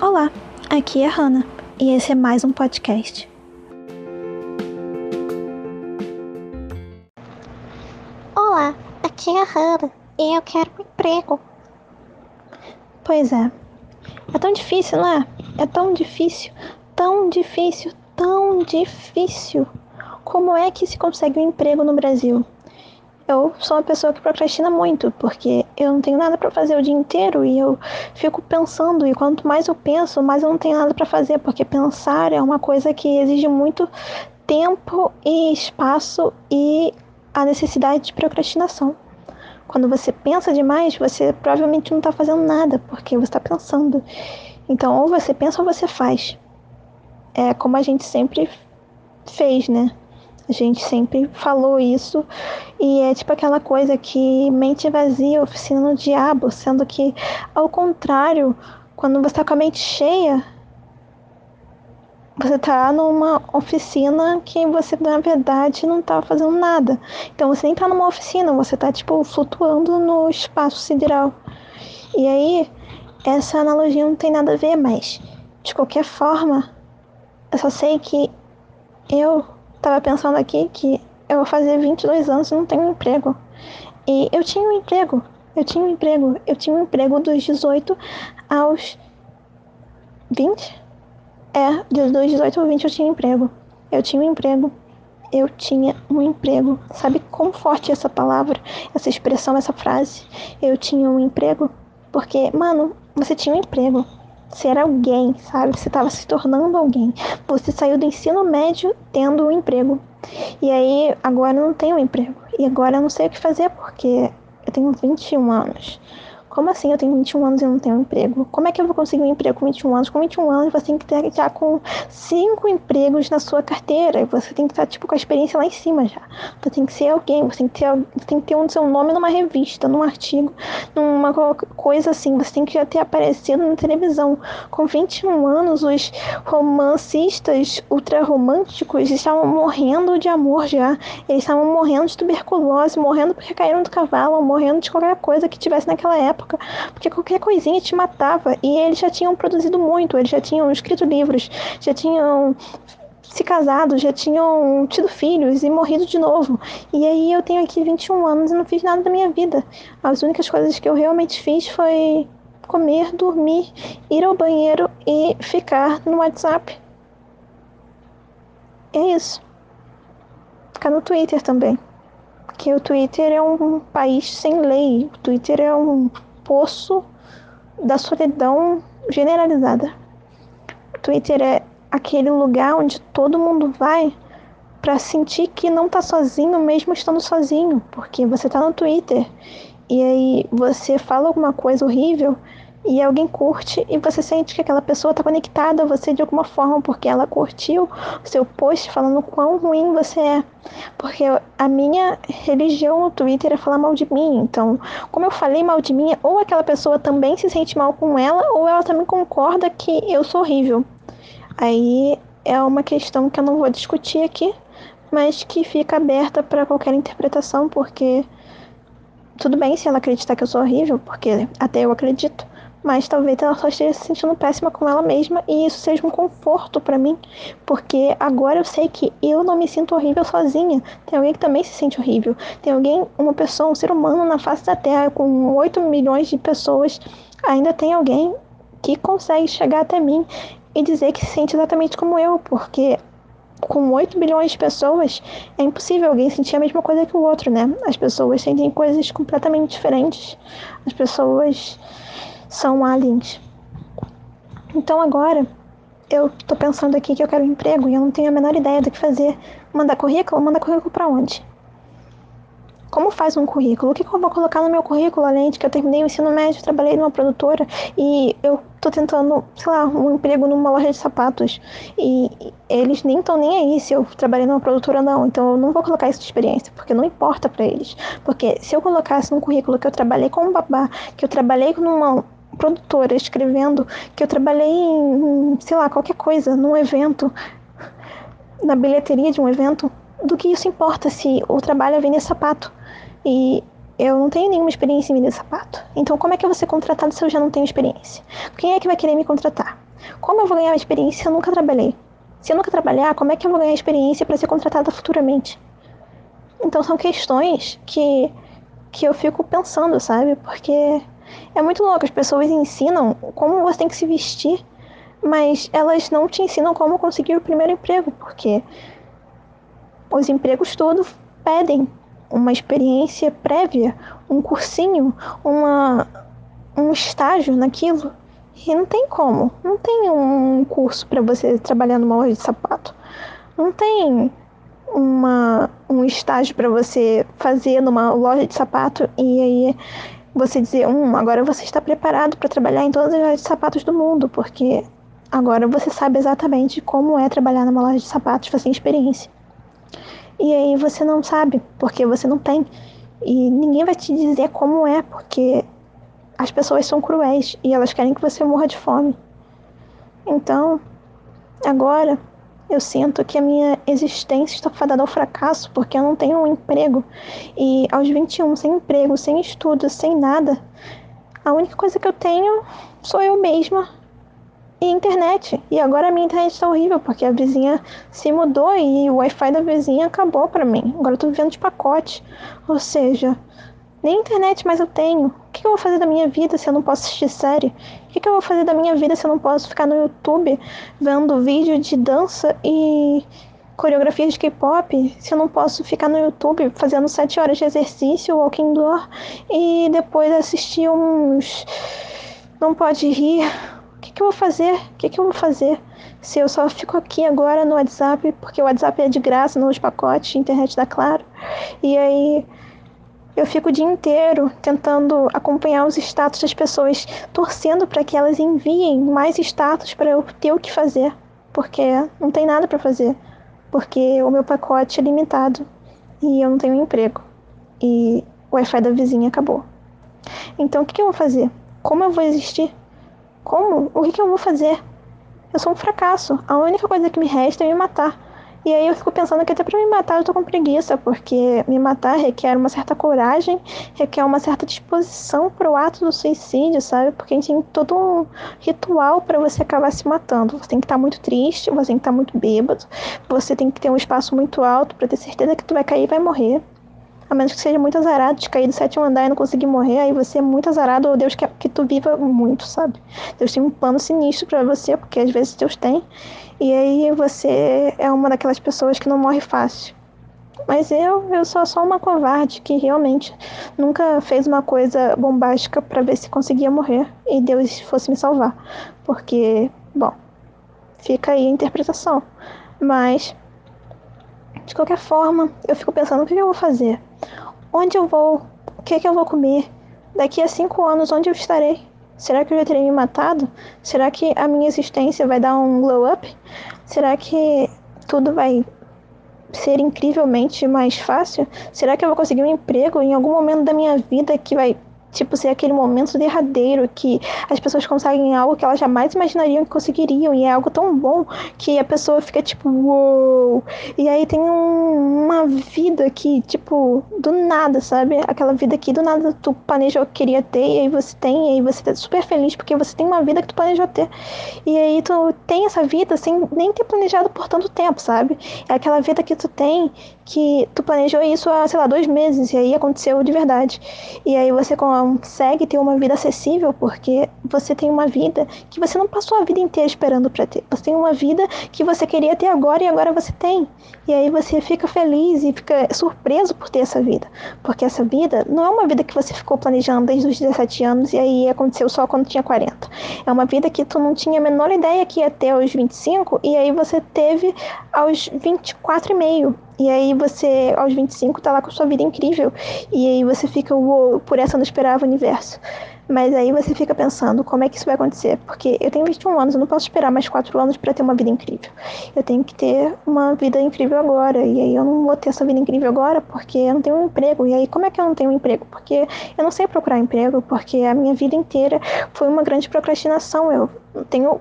Olá, aqui é a Hannah e esse é mais um podcast. Olá, aqui é a Hannah e eu quero um emprego. Pois é, é tão difícil, não é? É tão difícil, tão difícil, tão difícil. Como é que se consegue um emprego no Brasil? Eu sou uma pessoa que procrastina muito, porque eu não tenho nada para fazer o dia inteiro e eu fico pensando, e quanto mais eu penso, mais eu não tenho nada para fazer, porque pensar é uma coisa que exige muito tempo e espaço e a necessidade de procrastinação. Quando você pensa demais, você provavelmente não está fazendo nada, porque você está pensando. Então, ou você pensa ou você faz. É como a gente sempre fez, né? A gente sempre falou isso e é tipo aquela coisa que mente vazia, oficina no diabo, sendo que ao contrário, quando você está com a mente cheia, você está numa oficina que você na verdade não está fazendo nada. Então você nem está numa oficina, você está tipo flutuando no espaço sideral. E aí essa analogia não tem nada a ver, mas de qualquer forma, eu só sei que eu Tava pensando aqui que eu vou fazer 22 anos e não tenho emprego. E eu tinha um emprego. Eu tinha um emprego. Eu tinha um emprego dos 18 aos 20? É, dos 18 aos 20 eu tinha emprego. Eu tinha um emprego. Eu tinha um emprego. Sabe como forte é essa palavra, essa expressão, essa frase? Eu tinha um emprego. Porque, mano, você tinha um emprego ser alguém, sabe? Você estava se tornando alguém. Você saiu do ensino médio tendo um emprego. E aí, agora eu não tenho um emprego. E agora eu não sei o que fazer porque eu tenho 21 anos. Como assim eu tenho 21 anos e não tenho um emprego? Como é que eu vou conseguir um emprego com 21 anos? Com 21 anos você tem que ter já com cinco empregos na sua carteira. Você tem que estar tipo com a experiência lá em cima já. Você tem que ser alguém, você tem que ter, você tem que ter um seu nome numa revista, num artigo, numa coisa assim. Você tem que já ter aparecido na televisão. Com 21 anos, os romancistas ultra românticos estavam morrendo de amor já. Eles estavam morrendo de tuberculose, morrendo porque caíram do cavalo, morrendo de qualquer coisa que tivesse naquela época época, porque qualquer coisinha te matava. E eles já tinham produzido muito, eles já tinham escrito livros, já tinham se casado, já tinham tido filhos e morrido de novo. E aí eu tenho aqui 21 anos e não fiz nada da minha vida. As únicas coisas que eu realmente fiz foi comer, dormir, ir ao banheiro e ficar no WhatsApp. É isso. Ficar no Twitter também. Porque o Twitter é um país sem lei. O Twitter é um poço da solidão generalizada. O Twitter é aquele lugar onde todo mundo vai para sentir que não tá sozinho mesmo estando sozinho, porque você tá no Twitter e aí você fala alguma coisa horrível e alguém curte e você sente que aquela pessoa está conectada a você de alguma forma porque ela curtiu o seu post falando quão ruim você é. Porque a minha religião no Twitter é falar mal de mim. Então, como eu falei mal de mim, ou aquela pessoa também se sente mal com ela, ou ela também concorda que eu sou horrível. Aí é uma questão que eu não vou discutir aqui, mas que fica aberta para qualquer interpretação, porque tudo bem se ela acreditar que eu sou horrível, porque até eu acredito mas talvez ela só esteja se sentindo péssima com ela mesma e isso seja um conforto para mim, porque agora eu sei que eu não me sinto horrível sozinha. Tem alguém que também se sente horrível. Tem alguém, uma pessoa, um ser humano na face da Terra com 8 milhões de pessoas, ainda tem alguém que consegue chegar até mim e dizer que se sente exatamente como eu, porque com 8 bilhões de pessoas, é impossível alguém sentir a mesma coisa que o outro, né? As pessoas sentem coisas completamente diferentes. As pessoas são aliens. Então agora eu tô pensando aqui que eu quero um emprego e eu não tenho a menor ideia do que fazer. Mandar currículo? Mandar currículo para onde? Como faz um currículo? O que, que, eu vou colocar no meu currículo, além de que eu terminei o ensino médio, trabalhei numa produtora e eu tô tentando, sei lá, um emprego numa loja de sapatos. E eles nem estão nem aí se eu trabalhei numa produtora ou não. Então eu não vou colocar essa experiência, porque não importa para eles. Porque se eu colocasse no currículo que eu trabalhei como babá, que eu trabalhei numa produtora escrevendo que eu trabalhei em, sei lá, qualquer coisa, num evento, na bilheteria de um evento, do que isso importa se o trabalho é vender sapato. E eu não tenho nenhuma experiência em vender sapato. Então, como é que eu vou ser contratado se eu já não tenho experiência? Quem é que vai querer me contratar? Como eu vou ganhar experiência se eu nunca trabalhei? Se eu nunca trabalhar, como é que eu vou ganhar experiência para ser contratada futuramente? Então são questões que, que eu fico pensando, sabe? Porque é muito louco, as pessoas ensinam como você tem que se vestir, mas elas não te ensinam como conseguir o primeiro emprego, porque os empregos todos pedem uma experiência prévia, um cursinho, uma, um estágio naquilo. E não tem como. Não tem um curso para você trabalhar numa loja de sapato. Não tem uma, um estágio para você fazer numa loja de sapato e aí você dizer, hum, agora você está preparado para trabalhar em todas as lojas de sapatos do mundo, porque agora você sabe exatamente como é trabalhar numa loja de sapatos, você tem experiência. E aí você não sabe, porque você não tem. E ninguém vai te dizer como é, porque as pessoas são cruéis e elas querem que você morra de fome. Então, agora eu sinto que a minha existência está fadada ao fracasso porque eu não tenho um emprego. E aos 21, sem emprego, sem estudo, sem nada, a única coisa que eu tenho sou eu mesma e internet. E agora a minha internet está horrível porque a vizinha se mudou e o Wi-Fi da vizinha acabou para mim. Agora eu tô vivendo de pacote. Ou seja, nem internet mais eu tenho. O que eu vou fazer da minha vida se eu não posso assistir série? O que eu vou fazer da minha vida se eu não posso ficar no YouTube vendo vídeo de dança e coreografia de K-pop? Se eu não posso ficar no YouTube fazendo sete horas de exercício, walking door, e depois assistir uns. Não pode rir. O que, que eu vou fazer? O que, que eu vou fazer? Se eu só fico aqui agora no WhatsApp, porque o WhatsApp é de graça nos pacotes, internet da Claro. E aí eu fico o dia inteiro tentando acompanhar os status das pessoas, torcendo para que elas enviem mais status para eu ter o que fazer, porque não tem nada para fazer, porque o meu pacote é limitado e eu não tenho emprego e o Wi-Fi da vizinha acabou. Então o que, eu vou fazer? Como eu vou existir? Como? O que eu vou fazer? Eu sou um fracasso. A única coisa que me resta é me matar. E aí eu fico pensando que até para me matar eu tô com preguiça, porque me matar requer uma certa coragem, requer uma certa disposição pro ato do suicídio, sabe? Porque a gente tem todo um ritual para você acabar se matando. Você tem que estar tá muito triste, você tem que estar tá muito bêbado, você tem que ter um espaço muito alto para ter certeza que tu vai cair e vai morrer. A menos que seja muito azarado de cair do sétimo andar e não conseguir morrer, aí você é muito azarado, ou Deus quer que tu viva muito, sabe? Deus tem um plano sinistro para você, porque às vezes Deus tem. E aí você é uma daquelas pessoas que não morre fácil. Mas eu, eu sou só uma covarde que realmente nunca fez uma coisa bombástica para ver se conseguia morrer e Deus fosse me salvar. Porque, bom, fica aí a interpretação. Mas, de qualquer forma, eu fico pensando: o que eu vou fazer? Onde eu vou? O que, é que eu vou comer? Daqui a cinco anos, onde eu estarei? Será que eu já teria me matado? Será que a minha existência vai dar um glow up? Será que tudo vai ser incrivelmente mais fácil? Será que eu vou conseguir um emprego em algum momento da minha vida que vai tipo, ser aquele momento derradeiro que as pessoas conseguem algo que elas jamais imaginariam que conseguiriam, e é algo tão bom que a pessoa fica tipo, uou! E aí tem um, uma vida que, tipo, do nada, sabe? Aquela vida que do nada tu planejou que queria ter, e aí você tem, e aí você tá super feliz porque você tem uma vida que tu planejou ter. E aí tu tem essa vida sem nem ter planejado por tanto tempo, sabe? É aquela vida que tu tem que tu planejou isso há, sei lá, dois meses, e aí aconteceu de verdade. E aí você consegue ter uma vida acessível porque você tem uma vida que você não passou a vida inteira esperando para ter. Você tem uma vida que você queria ter agora e agora você tem. E aí você fica feliz e fica surpreso por ter essa vida. Porque essa vida não é uma vida que você ficou planejando desde os 17 anos e aí aconteceu só quando tinha 40. É uma vida que tu não tinha a menor ideia que ia ter aos 25 e aí você teve aos 24 e meio. E aí você, aos 25, tá lá com sua vida incrível. E aí você fica, uou, por essa eu não esperava o universo. Mas aí você fica pensando, como é que isso vai acontecer? Porque eu tenho 21 anos, eu não posso esperar mais 4 anos para ter uma vida incrível. Eu tenho que ter uma vida incrível agora. E aí eu não vou ter essa vida incrível agora porque eu não tenho um emprego. E aí como é que eu não tenho um emprego? Porque eu não sei procurar emprego, porque a minha vida inteira foi uma grande procrastinação. Eu tenho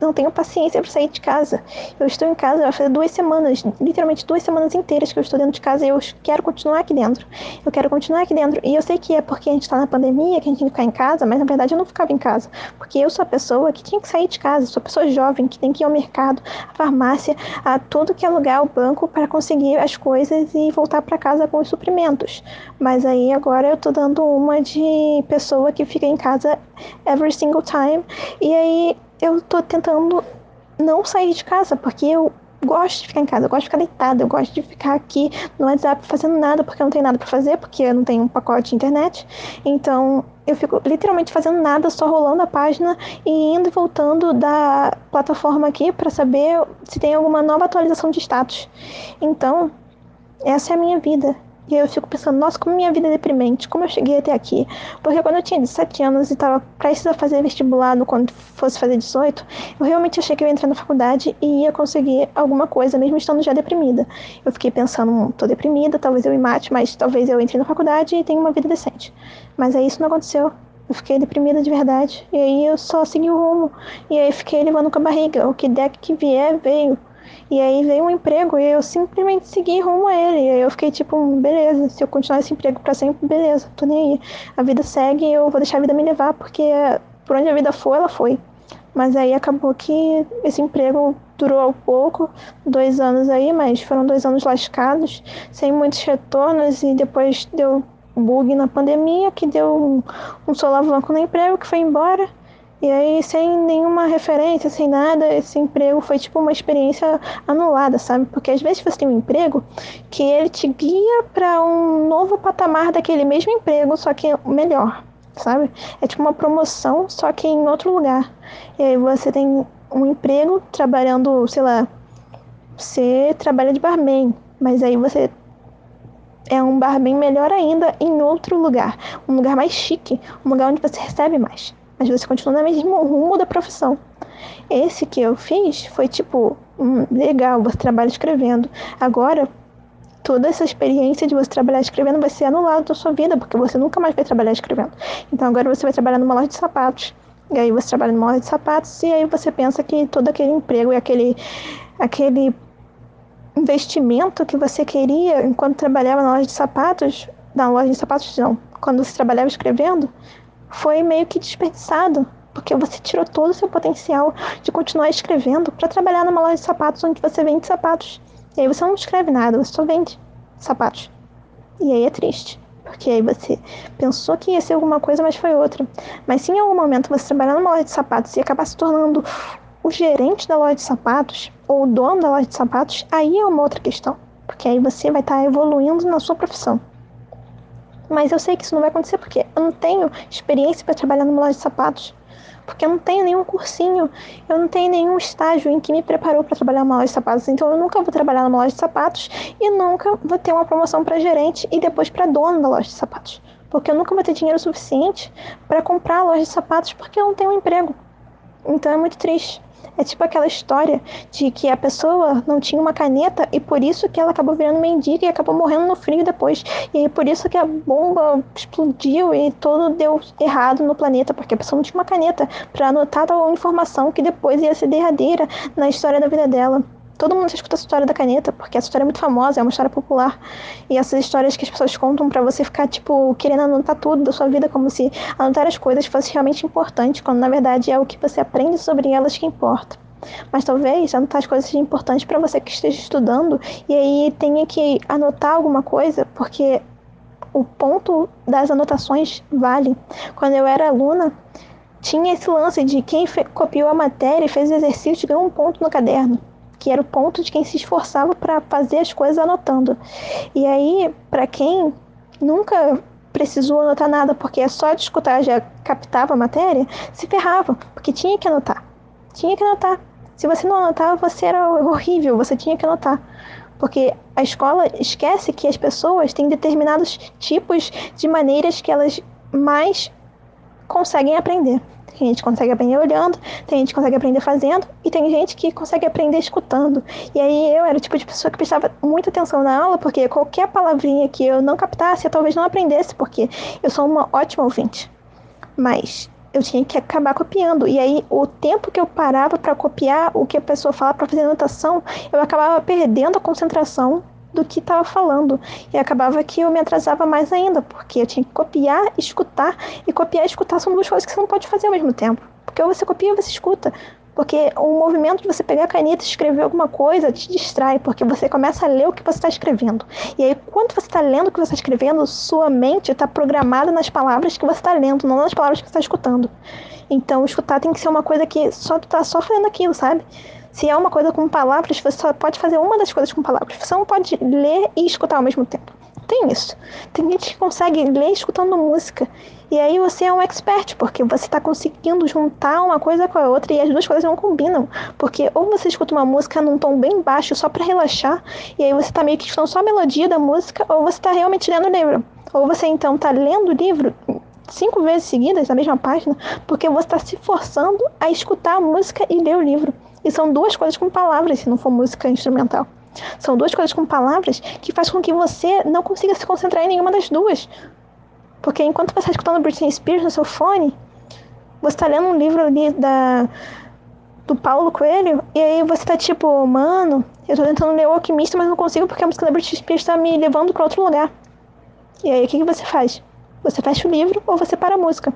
não tenho paciência para sair de casa. Eu estou em casa fazer duas semanas, literalmente duas semanas inteiras que eu estou dentro de casa e eu quero continuar aqui dentro. Eu quero continuar aqui dentro. E eu sei que é porque a gente está na pandemia, que a gente tem que ficar em casa, mas na verdade eu não ficava em casa. Porque eu sou a pessoa que tinha que sair de casa, sou a pessoa jovem que tem que ir ao mercado, à farmácia, a tudo que é lugar, ao banco, para conseguir as coisas e voltar para casa com os suprimentos. Mas aí agora eu tô dando uma de pessoa que fica em casa every single time. E aí eu tô tentando não sair de casa, porque eu gosto de ficar em casa, eu gosto de ficar deitada, eu gosto de ficar aqui no WhatsApp fazendo nada, porque eu não tenho nada para fazer, porque eu não tenho um pacote de internet. Então, eu fico literalmente fazendo nada, só rolando a página e indo e voltando da plataforma aqui para saber se tem alguma nova atualização de status. Então, essa é a minha vida. E aí eu fico pensando, nossa, como minha vida é deprimente, como eu cheguei até aqui. Porque quando eu tinha 17 anos e estava prestes a fazer vestibular quando fosse fazer 18, eu realmente achei que eu ia entrar na faculdade e ia conseguir alguma coisa, mesmo estando já deprimida. Eu fiquei pensando, hum, tô deprimida, talvez eu me mate, mas talvez eu entre na faculdade e tenha uma vida decente. Mas aí isso não aconteceu. Eu fiquei deprimida de verdade. E aí eu só segui o rumo. E aí fiquei levando com a barriga. O que der que vier, veio. E aí veio um emprego e eu simplesmente segui rumo a ele. E aí eu fiquei tipo, beleza, se eu continuar esse emprego para sempre, beleza, tô nem aí. A vida segue e eu vou deixar a vida me levar, porque por onde a vida for, ela foi. Mas aí acabou que esse emprego durou pouco, dois anos aí, mas foram dois anos lascados, sem muitos retornos, e depois deu bug na pandemia, que deu um, um solavanco no emprego, que foi embora. E aí, sem nenhuma referência, sem nada, esse emprego foi tipo uma experiência anulada, sabe? Porque às vezes você tem um emprego que ele te guia para um novo patamar daquele mesmo emprego, só que melhor, sabe? É tipo uma promoção, só que em outro lugar. E aí você tem um emprego trabalhando, sei lá, você trabalha de barman, mas aí você é um barman melhor ainda em outro lugar, um lugar mais chique, um lugar onde você recebe mais mas você continua no mesmo rumo da profissão. Esse que eu fiz foi tipo, hum, legal, você trabalha escrevendo. Agora, toda essa experiência de você trabalhar escrevendo vai ser anulada da sua vida, porque você nunca mais vai trabalhar escrevendo. Então agora você vai trabalhar numa loja de sapatos. E aí você trabalha numa loja de sapatos e aí você pensa que todo aquele emprego e aquele aquele investimento que você queria enquanto trabalhava na loja de sapatos, na loja de sapatos não, quando você trabalhava escrevendo, foi meio que desperdiçado, porque você tirou todo o seu potencial de continuar escrevendo para trabalhar numa loja de sapatos onde você vende sapatos. E aí você não escreve nada, você só vende sapatos. E aí é triste, porque aí você pensou que ia ser alguma coisa, mas foi outra. Mas se em algum momento você trabalhar numa loja de sapatos e acabar se tornando o gerente da loja de sapatos ou o dono da loja de sapatos, aí é uma outra questão, porque aí você vai estar tá evoluindo na sua profissão. Mas eu sei que isso não vai acontecer porque eu não tenho experiência para trabalhar numa loja de sapatos. Porque eu não tenho nenhum cursinho, eu não tenho nenhum estágio em que me preparou para trabalhar numa loja de sapatos. Então eu nunca vou trabalhar numa loja de sapatos e nunca vou ter uma promoção para gerente e depois para dono da loja de sapatos. Porque eu nunca vou ter dinheiro suficiente para comprar a loja de sapatos porque eu não tenho um emprego. Então é muito triste. É tipo aquela história de que a pessoa não tinha uma caneta e por isso que ela acabou virando mendiga e acabou morrendo no frio depois. E por isso que a bomba explodiu e tudo deu errado no planeta, porque a pessoa não tinha uma caneta para anotar tal informação que depois ia ser derradeira na história da vida dela. Todo mundo escuta a história da caneta, porque essa história é muito famosa, é uma história popular. E essas histórias que as pessoas contam para você ficar, tipo, querendo anotar tudo da sua vida, como se anotar as coisas fosse realmente importante, quando na verdade é o que você aprende sobre elas que importa. Mas talvez anotar as coisas seja importante para você que esteja estudando e aí tenha que anotar alguma coisa, porque o ponto das anotações vale. Quando eu era aluna, tinha esse lance de quem copiou a matéria e fez o exercício ganhou um ponto no caderno que era o ponto de quem se esforçava para fazer as coisas anotando. E aí, para quem nunca precisou anotar nada porque é só de escutar já captava a matéria, se ferrava, porque tinha que anotar. Tinha que anotar. Se você não anotava, você era horrível, você tinha que anotar. Porque a escola esquece que as pessoas têm determinados tipos de maneiras que elas mais conseguem aprender. Tem gente que consegue aprender olhando, tem gente que consegue aprender fazendo, e tem gente que consegue aprender escutando. E aí eu era o tipo de pessoa que prestava muita atenção na aula, porque qualquer palavrinha que eu não captasse, eu talvez não aprendesse, porque eu sou uma ótima ouvinte. Mas eu tinha que acabar copiando. E aí, o tempo que eu parava para copiar o que a pessoa falava para fazer anotação, eu acabava perdendo a concentração do que estava falando. E acabava que eu me atrasava mais ainda, porque eu tinha que copiar, escutar. E copiar e escutar são duas coisas que você não pode fazer ao mesmo tempo. Porque ou você copia ou você escuta. Porque o movimento de você pegar a caneta e escrever alguma coisa te distrai, porque você começa a ler o que você está escrevendo. E aí, quando você está lendo o que você está escrevendo, sua mente está programada nas palavras que você está lendo, não nas palavras que você está escutando. Então, escutar tem que ser uma coisa que só tu tá só fazendo aquilo, sabe? Se é uma coisa com palavras, você só pode fazer uma das coisas com palavras. Você não pode ler e escutar ao mesmo tempo. Tem isso. Tem gente que consegue ler escutando música. E aí você é um expert, porque você está conseguindo juntar uma coisa com a outra e as duas coisas não combinam. Porque ou você escuta uma música num tom bem baixo só para relaxar, e aí você está meio que escutando só a melodia da música, ou você está realmente lendo o livro. Ou você então está lendo o livro cinco vezes seguidas na mesma página, porque você está se forçando a escutar a música e ler o livro. E são duas coisas com palavras, se não for música instrumental. São duas coisas com palavras que faz com que você não consiga se concentrar em nenhuma das duas. Porque enquanto você está escutando Britney Spears no seu fone, você está lendo um livro ali da, do Paulo Coelho, e aí você tá tipo, mano, eu tô tentando ler o Alquimista, mas não consigo porque a música da Britney Spears tá me levando para outro lugar. E aí o que, que você faz? Você fecha o livro ou você para a música.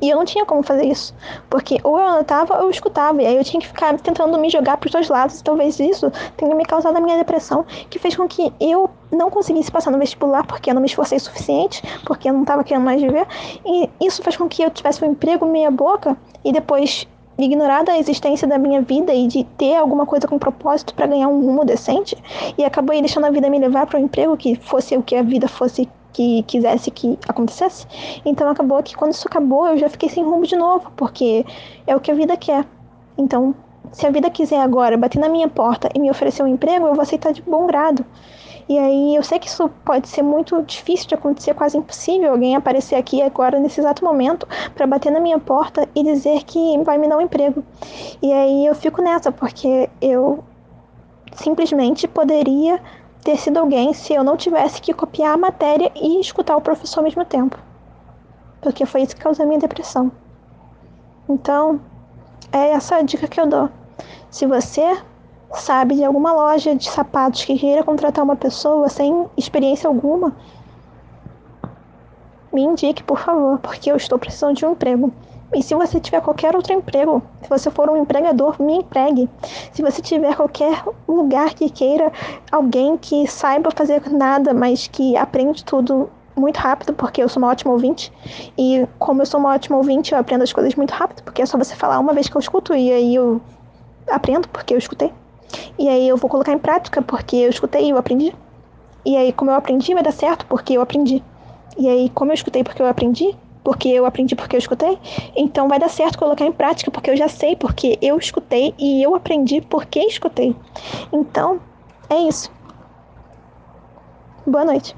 E eu não tinha como fazer isso. Porque ou eu anotava ou eu escutava. E aí eu tinha que ficar tentando me jogar pros dois lados. E talvez isso tenha me causado a minha depressão, que fez com que eu não conseguisse passar no vestibular porque eu não me esforcei o suficiente, porque eu não estava querendo mais viver. E isso fez com que eu tivesse um emprego meia boca e depois ignorada a existência da minha vida e de ter alguma coisa com propósito para ganhar um rumo decente e acabou deixando a vida me levar para um emprego que fosse o que a vida fosse que quisesse que acontecesse. Então acabou que quando isso acabou, eu já fiquei sem rumo de novo, porque é o que a vida quer. Então, se a vida quiser agora bater na minha porta e me oferecer um emprego, eu vou aceitar de bom grado. E aí eu sei que isso pode ser muito difícil de acontecer, quase impossível alguém aparecer aqui agora nesse exato momento para bater na minha porta e dizer que vai me dar um emprego. E aí eu fico nessa porque eu simplesmente poderia ter sido alguém se eu não tivesse que copiar a matéria e escutar o professor ao mesmo tempo. Porque foi isso que causou a minha depressão. Então, é essa a dica que eu dou. Se você sabe de alguma loja de sapatos que queira contratar uma pessoa sem experiência alguma, me indique, por favor, porque eu estou precisando de um emprego. E se você tiver qualquer outro emprego, se você for um empregador, me empregue. Se você tiver qualquer lugar que queira alguém que saiba fazer nada, mas que aprende tudo muito rápido, porque eu sou uma ótima ouvinte. E como eu sou uma ótima ouvinte, eu aprendo as coisas muito rápido, porque é só você falar uma vez que eu escuto e aí eu aprendo porque eu escutei. E aí eu vou colocar em prática porque eu escutei e eu aprendi. E aí, como eu aprendi, vai dar certo porque eu aprendi. E aí, como eu escutei porque eu aprendi, porque eu aprendi porque eu escutei, então vai dar certo colocar em prática porque eu já sei porque eu escutei e eu aprendi porque escutei. Então, é isso. Boa noite.